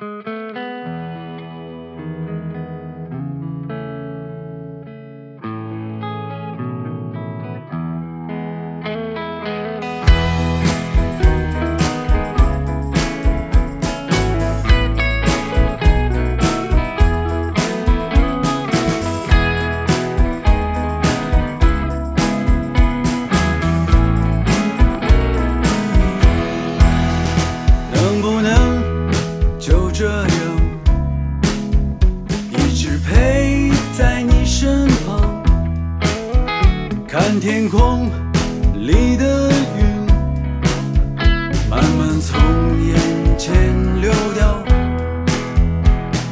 能天空里的云慢慢从眼前流掉。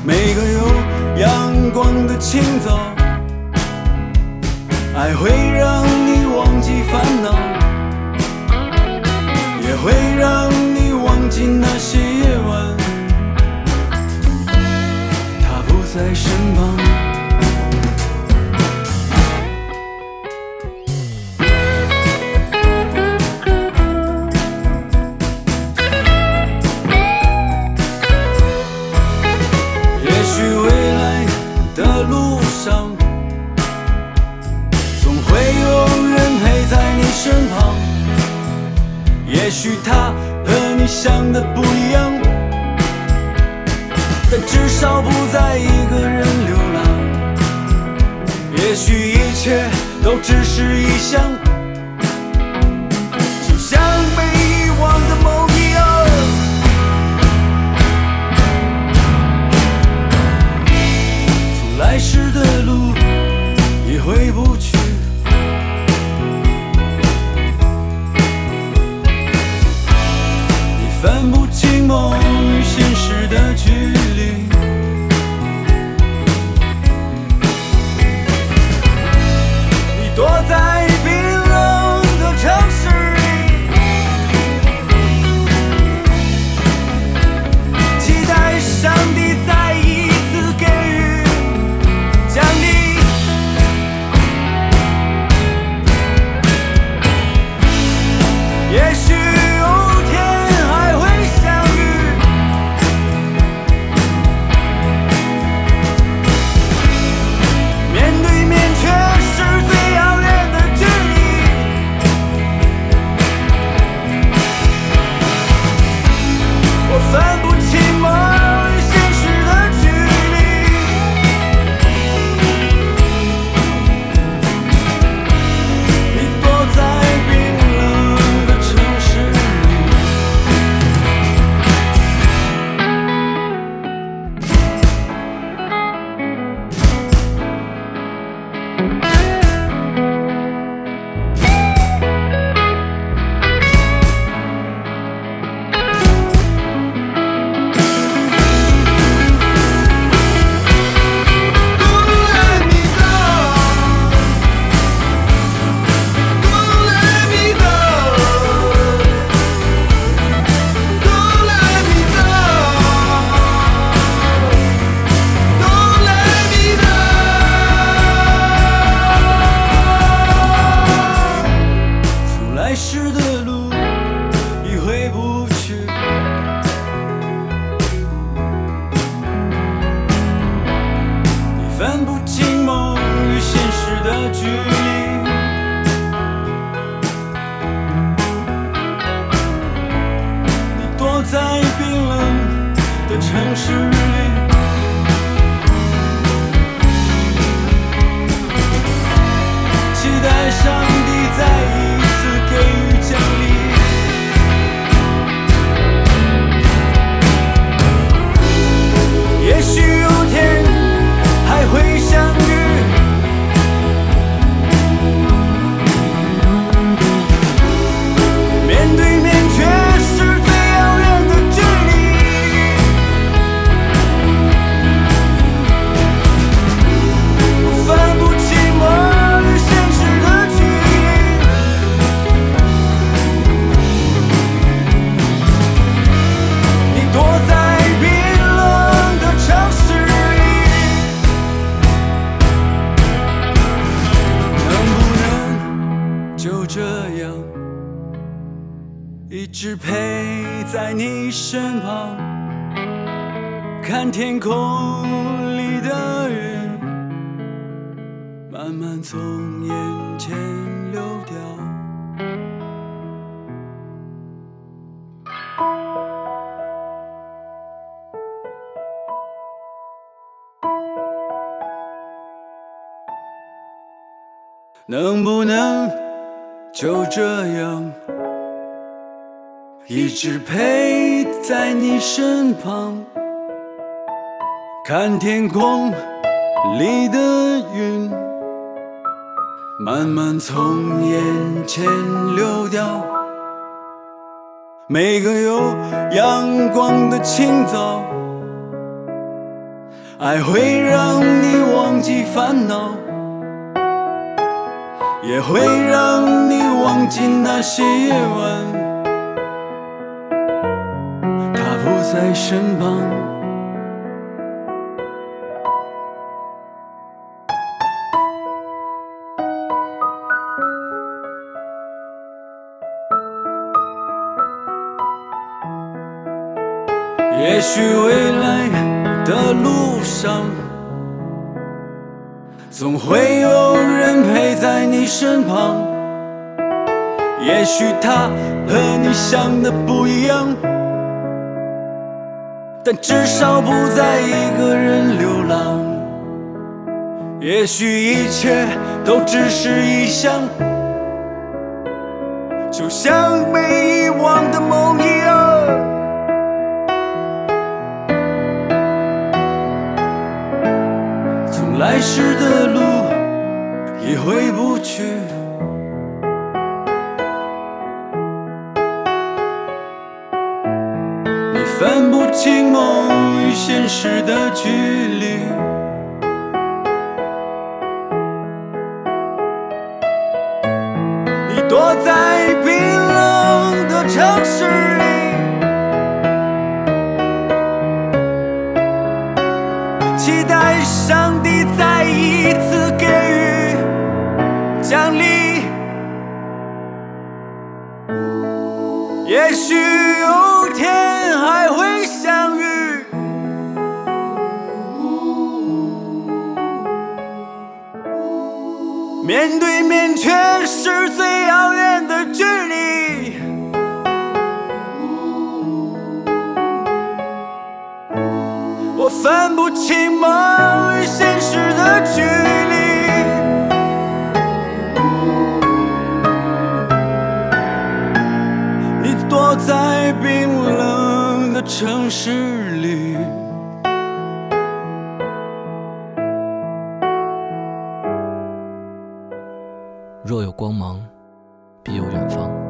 每个有阳光的清早，爱会让你忘记烦恼。也会让你忘记那些夜晚，他不在身旁。也许他和你想的不一样，但至少不再一个人流浪。也许一切都只是一想，就像被遗忘的梦一样。从来时的路也回不去。我在从来时的路已回不去。你分不清梦与现实的距离。你躲在冰冷的城市里。直陪在你身旁？看天空里的云，慢慢从眼前流掉。能不能就这样？一直陪在你身旁，看天空里的云慢慢从眼前流掉。每个有阳光的清早，爱会让你忘记烦恼，也会让你忘记那些夜晚。在身旁，也许未来的路上，总会有人陪在你身旁。也许他和你想的不一样。但至少不再一个人流浪。也许一切都只是一想，就像被遗忘的梦一样。从来时的路也回不去。分不清梦与现实的距离，你躲在冰冷的城市里，期待上帝再一次给予奖励，也许有面对面却是最遥远的距离。我分不清梦与现实若有光芒，必有远方。